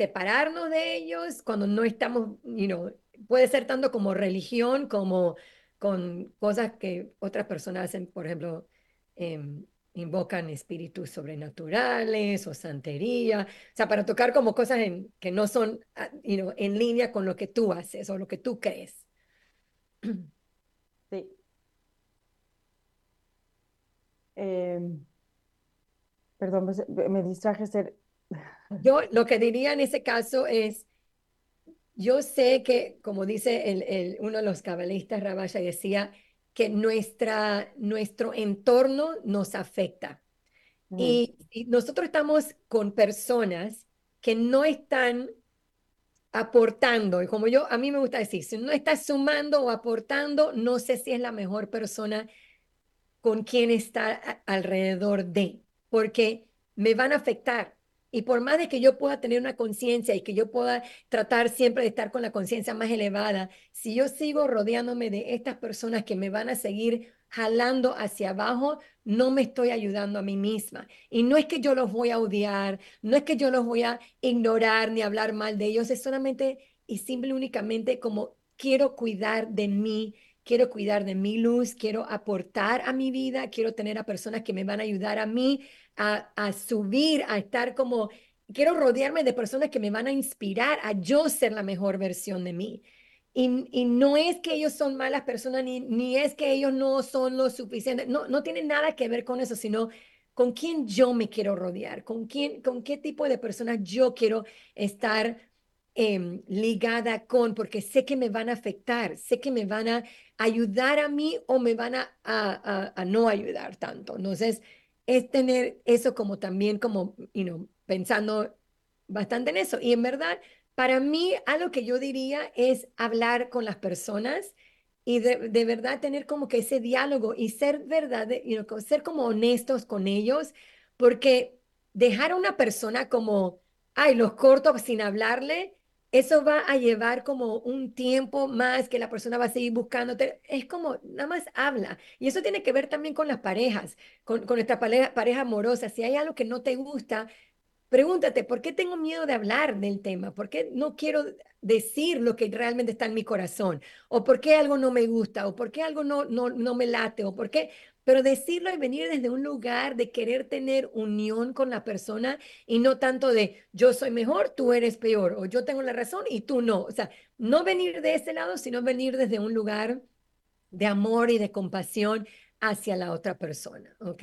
separarnos de ellos cuando no estamos, you know, puede ser tanto como religión como con cosas que otras personas hacen, por ejemplo, em, invocan espíritus sobrenaturales o santería, o sea, para tocar como cosas que no son ah, en línea con lo que tú haces o lo que tú crees. Sí. Em, perdón, pues, me distraje ser... Yo lo que diría en ese caso es, yo sé que, como dice el, el, uno de los cabalistas, Rabaya, decía que nuestra, nuestro entorno nos afecta. y, nosotros estamos con personas que no están aportando, y como yo, a mí me gusta decir, si no estás sumando o aportando, no sé si es la mejor persona con quien estar alrededor de, porque me van a afectar. Y por más de que yo pueda tener una conciencia y que yo pueda tratar siempre de estar con la conciencia más elevada, si yo sigo rodeándome de estas personas que me van a seguir jalando hacia abajo, no me estoy ayudando a mí misma. Y no es que yo los voy a odiar, no es que yo los voy a ignorar ni hablar mal de ellos, es solamente y simple únicamente como quiero cuidar de mí, quiero cuidar de mi luz, quiero aportar a mi vida, quiero tener a personas que me van a ayudar a mí a, a subir, a estar como, quiero rodearme de personas que me van a inspirar a yo ser la mejor versión de mí. Y, no es que ellos son malas personas, ni, ni es que ellos no son lo suficiente, no, no tiene nada que ver con eso, sino con quién yo me quiero rodear, con, quién, con qué tipo de personas yo quiero estar em, ligada con, porque sé que me van a afectar, sé que me van a ayudar a mí o me van a, a, a, no ayudar tanto. Entonces, es tener eso como también, como, you know, pensando bastante en eso. Y en verdad, para mí, algo que yo diría es hablar con las personas y de, de verdad tener como que ese diálogo y ser verdad, you know, ser como honestos con ellos, porque dejar a una persona como, ay, los corto sin hablarle, eso va a llevar como un tiempo más que la persona va a seguir buscándote. Es como, nada más habla. Y eso tiene que ver también con las parejas, con, con nuestra pareja, amorosa. Si hay algo que no te gusta, Pregúntate, ¿por qué tengo miedo de hablar del tema? ¿Por qué no quiero decir lo que realmente está en mi corazón? ¿O por qué algo no me gusta? ¿O por qué algo no, no, no me late? ¿O por qué? Pero decirlo y venir desde un lugar de querer tener unión con la persona y no tanto de yo soy mejor, tú eres peor, o yo tengo la razón y tú no. O sea, no venir de ese lado, sino venir desde un lugar de amor y de compasión hacia la otra persona, ¿ok?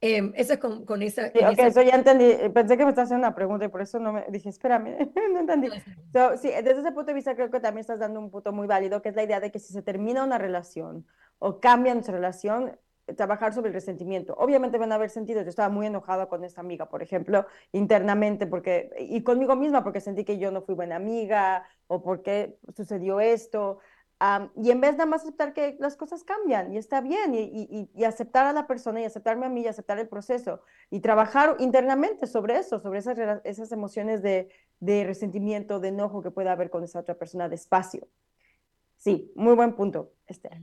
Eh, eso es con, con esa... Sí, okay, eso ya entendí. Pensé que me estás haciendo una pregunta y por eso no me dije, espérame, no entendí. So, sí, desde ese punto de vista creo que también estás dando un punto muy válido, que es la idea de que si se termina una relación o cambia nuestra relación, trabajar sobre el resentimiento. Obviamente van a haber sentidos. Yo estaba muy enojada con esta amiga, por ejemplo, internamente, porque, y conmigo misma, porque sentí que yo no fui buena amiga o porque sucedió esto y en vez de nada más aceptar que las cosas cambian y está bien, y, aceptar a la persona y aceptarme a mí y aceptar el proceso y trabajar internamente sobre eso, sobre esas, esas emociones de, de resentimiento, de enojo que pueda haber con esa otra persona despacio. Sí, muy buen punto, Esther.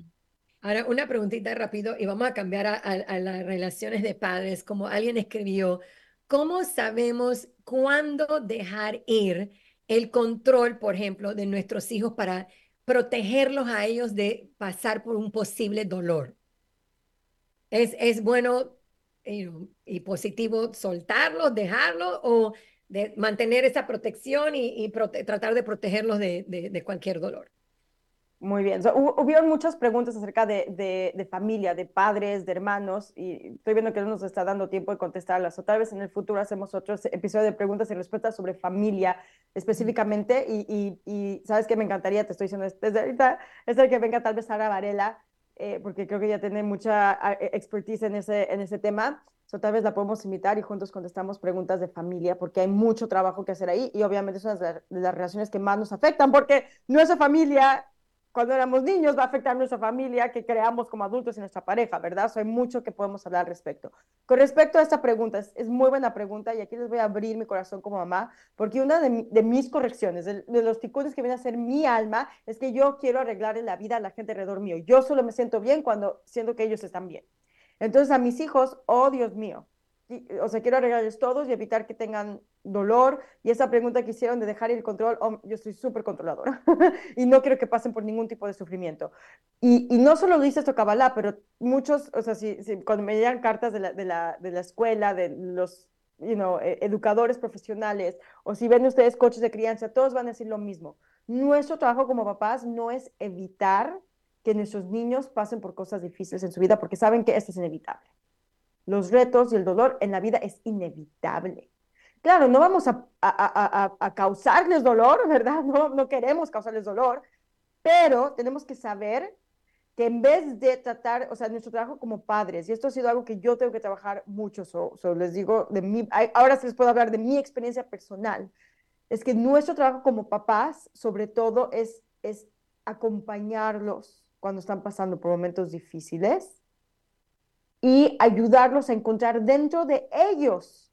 Ahora, una preguntita rápido y vamos a cambiar a, las relaciones de padres. Como alguien escribió, ¿cómo sabemos cuándo dejar ir el control, por ejemplo, de nuestros hijos para protegerlos a ellos de pasar por un posible dolor. Es, es bueno y positivo soltarlos, dejarlos o mantener esa protección y, tratar de protegerlos de, cualquier dolor. Muy bien. hubieron muchas preguntas acerca de, familia, de padres, de hermanos, y estoy viendo que no nos está dando tiempo de contestarlas. O tal vez en el futuro hacemos otro episodio de preguntas y respuestas sobre familia específicamente. Y, sabes que me encantaría, te estoy diciendo desde ahorita, es el que venga tal vez Sara Varela, eh, porque creo que ella tiene mucha e, expertise en ese, en ese tema. So, tal vez la podemos invitar y juntos contestamos preguntas de familia, porque hay mucho trabajo que hacer ahí y obviamente es una de las relaciones que más nos afectan, porque nuestra familia, cuando éramos niños, va a afectar a nuestra familia que creamos como adultos y nuestra pareja, ¿verdad? So, hay mucho que podemos hablar al respecto. Con respecto a esta pregunta, es, muy buena pregunta y aquí les voy a abrir mi corazón como mamá, porque una de, de mis correcciones, de, los ticunes que viene a ser mi alma, es que yo quiero arreglarle la vida a la gente alrededor mío. Yo solo me siento bien cuando siento que ellos están bien. Entonces a mis hijos, oh Dios mío, o sea, quiero arreglarles todos y evitar que tengan dolor. Y esa pregunta que hicieron de dejar el control, oh, yo soy súper controladora y no quiero que pasen por ningún tipo de sufrimiento. Y, no solo lo dice esto Kabbalah, pero muchos, o sea, si, cuando me llegan cartas de la, de la, de la escuela, de los e, educadores profesionales, o si ven ustedes coches de crianza, todos van a decir lo mismo. Nuestro trabajo como papás no es evitar que nuestros niños pasen por cosas difíciles en su vida porque saben que esto es inevitable. Los retos y el dolor en la vida es inevitable. Claro, no vamos a, a, causarles dolor, ¿verdad? No, no queremos causarles dolor, pero tenemos que saber que en vez de tratar, o sea, nuestro trabajo como padres, y esto ha sido algo que yo tengo que trabajar mucho, so, les digo, de mí, ahora sí les puedo hablar de mi experiencia personal, es que nuestro trabajo como papás, sobre todo, es, es acompañarlos cuando están pasando por momentos difíciles y ayudarlos a encontrar dentro de ellos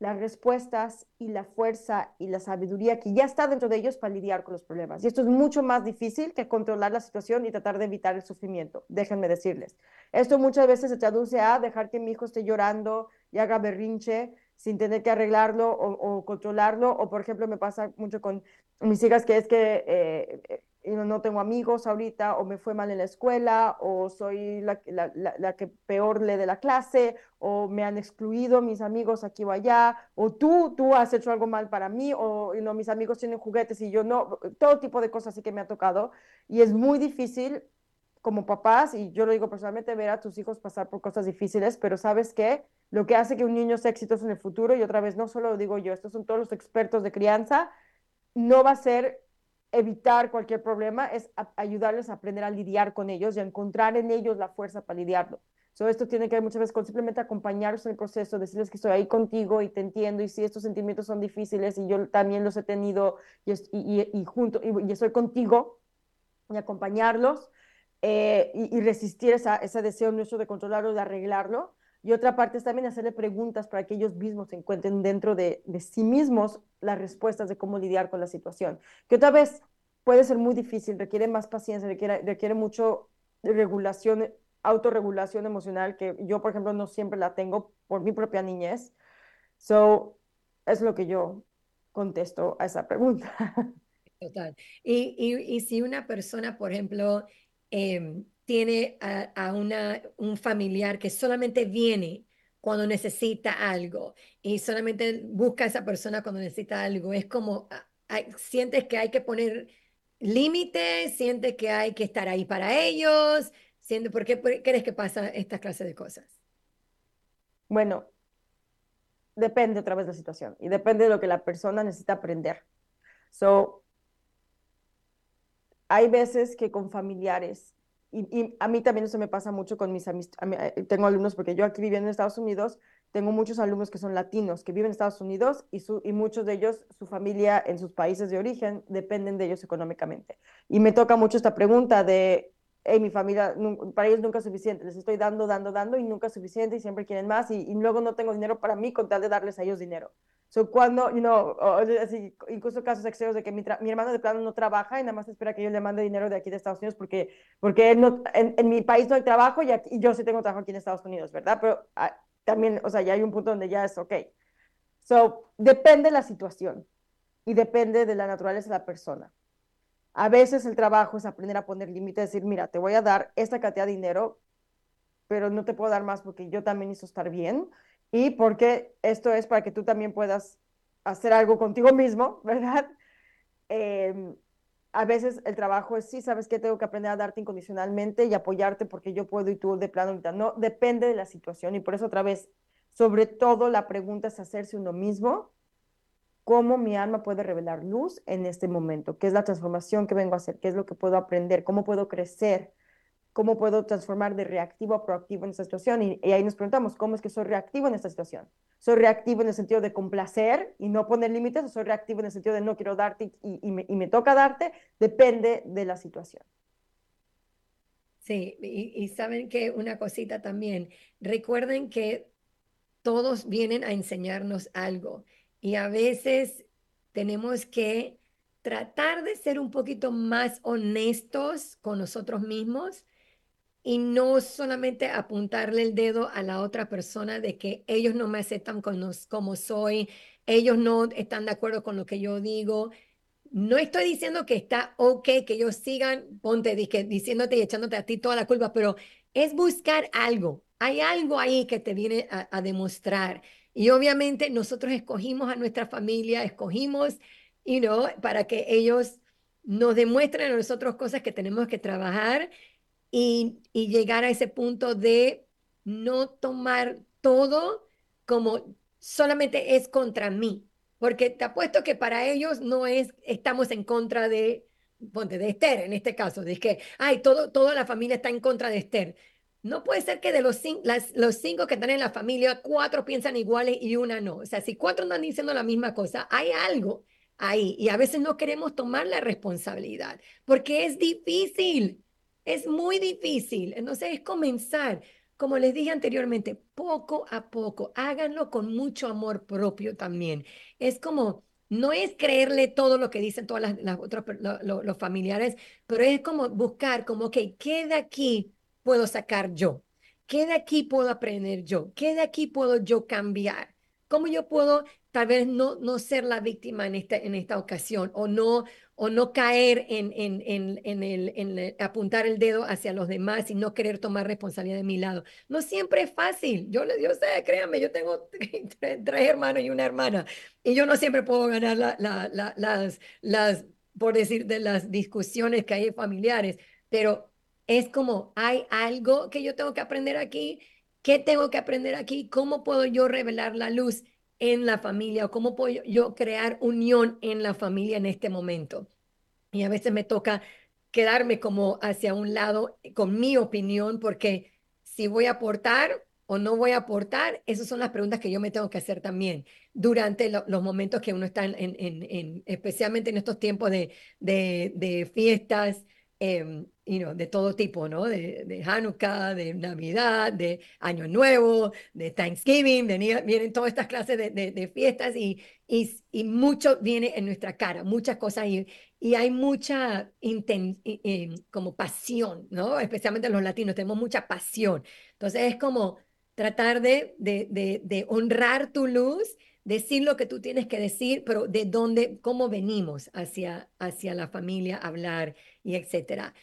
las respuestas y la fuerza y la sabiduría que ya está dentro de ellos para lidiar con los problemas. Y esto es mucho más difícil que controlar la situación y tratar de evitar el sufrimiento, déjenme decirles. Esto muchas veces se traduce a dejar que mi hijo esté llorando y haga berrinche sin tener que arreglarlo o, controlarlo. O, por ejemplo, me pasa mucho con mis hijas que es que eh, no tengo amigos ahorita, o me fue mal en la escuela, o soy la, la, que peor lee de la clase, o me han excluido mis amigos aquí o allá, o tú, tú has hecho algo mal para mí, o no, mis amigos tienen juguetes y yo no, todo tipo de cosas así que me ha tocado. Y es muy difícil como papás, y yo lo digo personalmente, ver a tus hijos pasar por cosas difíciles, pero sabes qué, lo que hace que un niño sea exitoso en el futuro, y otra vez no solo lo digo yo, estos son todos los expertos de crianza, no va a ser evitar cualquier problema, es ayudarles a aprender a lidiar con ellos y a encontrar en ellos la fuerza para lidiarlo. So, esto tiene que ver muchas veces con simplemente acompañarlos en el proceso, decirles que estoy ahí contigo y te entiendo y si estos sentimientos son difíciles y yo también los he tenido y, y, y junto y, estoy contigo y acompañarlos eh, y, resistir esa, ese deseo nuestro de controlarlo, de arreglarlo. Y otra parte es también hacerle preguntas para que ellos mismos encuentren dentro de, de sí mismos las respuestas de cómo lidiar con la situación. Que otra vez puede ser muy difícil, requiere más paciencia, requiere, requiere mucho regulación, autorregulación emocional, que yo, por ejemplo, no siempre la tengo por mi propia niñez. So, es lo que yo contesto a esa pregunta. Total. Y, y, y si una persona, por ejemplo, eh, tiene a, una, un familiar que solamente viene cuando necesita algo y solamente busca a esa persona cuando necesita algo. Es como, ah, sientes que hay que poner límites, sientes que hay que estar ahí para ellos, sientes, ¿por qué, crees que pasa esta clase de cosas? Bueno, depende otra vez de la situación y depende de lo que la persona necesita aprender. So, hay veces que con familiares y, a mí también eso me pasa mucho con mis amistades. Eh, tengo alumnos, porque yo aquí viviendo en Estados Unidos, tengo muchos alumnos que son latinos, que viven en Estados Unidos y, su, y muchos de ellos, su familia en sus países de origen, dependen de ellos económicamente. Y me toca mucho esta pregunta de, hey, mi familia, para ellos nunca es suficiente, les estoy dando, dando, dando y nunca es suficiente y siempre quieren más y, y luego no tengo dinero para mí con tal de darles a ellos dinero. So, cuando, you know, así, incluso casos extremos de que mi, mi, hermano de plano no trabaja y nada más espera que yo le mande dinero de aquí de Estados Unidos porque, porque no, en, en, mi país no hay trabajo y, aquí, y, yo sí tengo trabajo aquí en Estados Unidos, ¿verdad? Pero ah, también, o sea, ya hay un punto donde ya es ok. So, depende de la situación y depende de la naturaleza de la persona. A veces el trabajo es aprender a poner límites, decir, mira, te voy a dar esta cantidad de dinero, pero no te puedo dar más porque yo también hizo estar bien y porque esto es para que tú también puedas hacer algo contigo mismo, ¿verdad? Em, a veces el trabajo es, sí, sabes que tengo que aprender a darte incondicionalmente y apoyarte porque yo puedo y tú de plano ahorita. No, depende de la situación y por eso otra vez, sobre todo la pregunta es hacerse uno mismo, cómo mi alma puede revelar luz en este momento, qué es la transformación que vengo a hacer, qué es lo que puedo aprender, cómo puedo crecer, cómo puedo transformar de reactivo a proactivo en esta situación. Y, y ahí nos preguntamos, ¿cómo es que soy reactivo en esta situación? soy reactivo en el sentido de complacer y no poner límites, o soy reactivo en el sentido de no quiero darte y, me, toca darte, depende de la situación. Sí, y, saben que una cosita también, recuerden que todos vienen a enseñarnos algo y a veces tenemos que tratar de ser un poquito más honestos con nosotros mismos y no solamente apuntarle el dedo a la otra persona de que ellos no me aceptan como, soy, ellos no están de acuerdo con lo que yo digo. No estoy diciendo que está ok que ellos sigan, ponte, diciéndote y echándote a ti toda la culpa, pero es buscar algo. Hay algo ahí que te viene a, demostrar. Y obviamente nosotros escogimos a nuestra familia, escogimos, you know, para que ellos nos demuestren a nosotros cosas que tenemos que trabajar y, llegar a ese punto de no tomar todo como solamente es contra mí, porque te apuesto que para ellos no es, estamos en contra de, ponte, de Esther en este caso, de que, ay, todo, toda la familia está en contra de Esther. No puede ser que de los, las, los cinco que están en la familia, cuatro piensan iguales y una no. O sea, si cuatro están diciendo la misma cosa, hay algo ahí. Y a veces no queremos tomar la responsabilidad porque es difícil. Es muy difícil. Entonces es comenzar, como les dije anteriormente, poco a poco. Háganlo con mucho amor propio también. Es como, no es creerle todo lo que dicen todas las, otras, los familiares, pero es como buscar, como, ok, ¿qué de aquí puedo sacar yo? ¿Qué de aquí puedo aprender yo? ¿Qué de aquí puedo yo cambiar? ¿Cómo yo puedo tal vez no, no ser la víctima en esta, en esta ocasión o no, o no caer en, en, en, en, el, apuntar el dedo hacia los demás y no querer tomar responsabilidad de mi lado. No siempre es fácil. Yo, yo sé, créanme, yo tengo tres, hermanos y una hermana y yo no siempre puedo ganar la, la, las, las, por decir, de las discusiones que hay familiares, pero es como, hay algo que yo tengo que aprender aquí. ¿Qué tengo que aprender aquí? ¿Cómo puedo yo revelar la luz? En la familia o cómo puedo yo crear unión en la familia en este momento. Y a veces me toca quedarme como hacia un lado con mi opinión porque si voy a aportar o no voy a aportar, esas son las preguntas que yo me tengo que hacer también durante los momentos que uno está en, en, especialmente en estos tiempos de, de, de fiestas, eh, de todo tipo, ¿no? De, de, Hanukkah, de Navidad, de Año Nuevo, de Thanksgiving, vienen todas estas clases de, de fiestas y, y, y, mucho viene en nuestra cara, muchas cosas y, y hay mucha como pasión, ¿no? Especialmente los latinos, tenemos mucha pasión. Entonces es como tratar de, de, de honrar tu luz decir lo que tú tienes que decir, pero de dónde, cómo venimos hacia, hacia la familia, hablar y etcétera.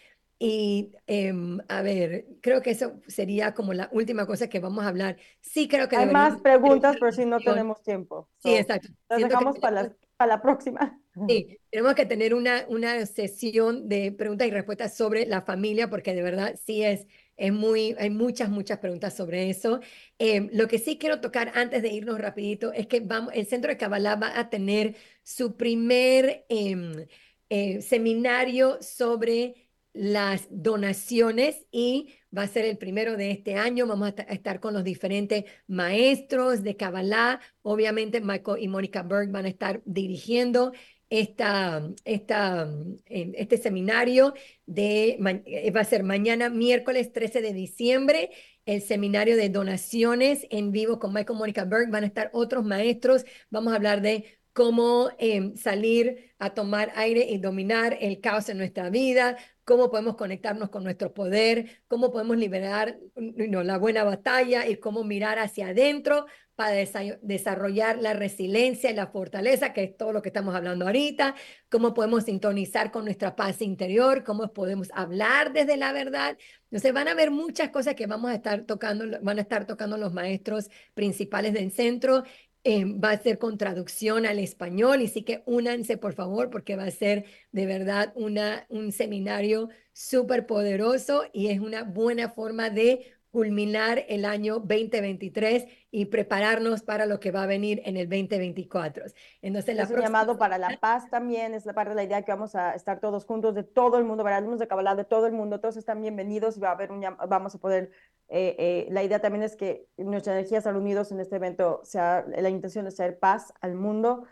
Y em, a ver, creo que eso sería como la última cosa que vamos a hablar. Sí, creo que... Hay más preguntas, pero si no tenemos tiempo. Sí, exacto. Las dejamos para, la, para la próxima. Sí, tenemos que tener una, una sesión de preguntas y respuestas sobre la familia, porque de verdad sí es, es muy, hay muchas, muchas preguntas sobre eso. Em, lo que sí quiero tocar antes de irnos rapidito es que vamos, el Centro de Kabbalah va a tener su primer em, eh, seminario sobre las donaciones y va a ser el primero de este año. Vamos a, estar con los diferentes maestros de Kabbalah. Obviamente Michael y Mónica Berg van a estar dirigiendo esta, esta, este seminario de, eh, va a ser mañana miércoles 13 de diciembre, el seminario de donaciones en vivo con Michael Mónica Berg. Van a estar otros maestros. Vamos a hablar de cómo em, salir a tomar aire y dominar el caos en nuestra vida, cómo podemos conectarnos con nuestro poder, cómo podemos liberar la buena batalla y cómo mirar hacia adentro para desarrollar la resiliencia y la fortaleza, que es todo lo que estamos hablando ahorita, cómo podemos sintonizar con nuestra paz interior, cómo podemos hablar desde la verdad. Entonces van a haber muchas cosas que vamos a estar tocando, van a estar tocando los maestros principales del centro eh, va a ser con traducción al español y sí que únanse por favor porque va a ser de verdad una, un seminario súper poderoso y es una buena forma de culminar el año 2023 y prepararnos para lo que va a venir en el 2024. Entonces, es un llamado para la paz también, es la parte de la idea que vamos a estar todos juntos de todo el mundo, para alumnos de Kabbalah de todo el mundo, todos están bienvenidos y va a haber un, vamos a poder, eh, eh, la idea también es que nuestra energía estar unidos en este evento, sea, la intención de ser paz al mundo,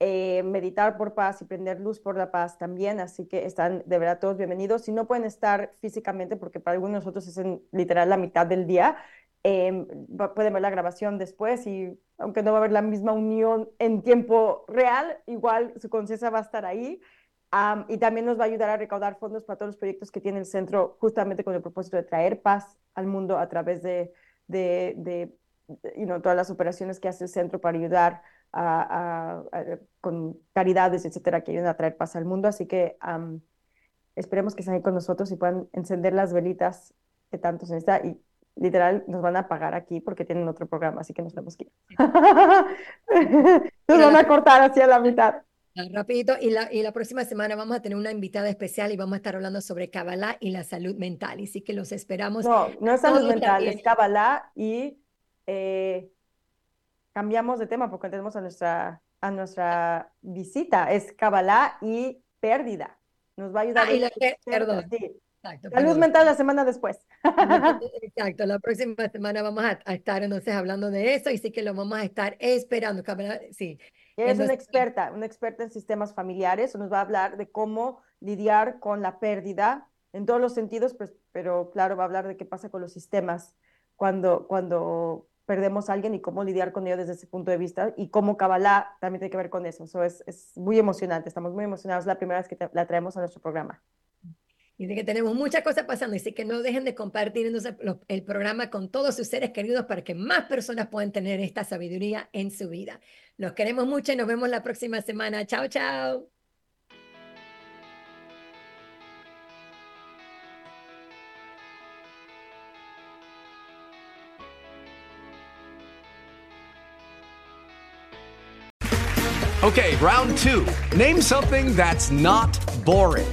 eh, meditar por paz y prender luz por la paz también, así que están de verdad todos bienvenidos. Si no pueden estar físicamente, porque para algunos de nosotros es literal la mitad del día, eh, pueden ver la grabación después y aunque no va a haber la misma unión en tiempo real, igual su conciencia va a estar ahí. Y también nos va a ayudar a recaudar fondos para todos los proyectos que tiene el centro, justamente con el propósito de traer paz al mundo a través de, de, de, todas las operaciones que hace el centro para ayudar con caridades, etcétera, que ayuden a traer paz al mundo. Así que esperemos que estén ahí con nosotros y puedan encender las velitas que tanto se necesita. Y literal, nos van a pagar aquí porque tienen otro programa, así que nos tenemos que ir. nos van a cortar hacia la mitad. Rapidito, y la, y la próxima semana vamos a tener una invitada especial y vamos a estar hablando sobre Kabbalah y la salud mental. Y sí que los esperamos. No, no es salud mental, es Kabbalah y eh, cambiamos de tema porque tenemos a nuestra, a nuestra visita. Es Kabbalah y pérdida. Nos va a ayudar. Ah, perdón. Exacto, Salud mental la semana después. Exacto, la próxima semana vamos a, estar entonces hablando de eso y sí que lo vamos a estar esperando. Sí. Es una experta, una experta en sistemas familiares, nos va a hablar de cómo lidiar con la pérdida en todos los sentidos, pues, pero claro, va a hablar de qué pasa con los sistemas cuando, cuando perdemos a alguien y cómo lidiar con ello desde ese punto de vista y cómo Kabbalah también tiene que ver con eso. Eso es, es muy emocionante, estamos muy emocionados. la primera vez que la traemos a nuestro programa. De que tenemos muchas cosas pasando. Así que no dejen de compartir el programa con todos sus seres queridos para que más personas puedan tener esta sabiduría en su vida. Los queremos mucho y nos vemos la próxima semana. Chao, chao. Okay, round two. Name something that's not boring.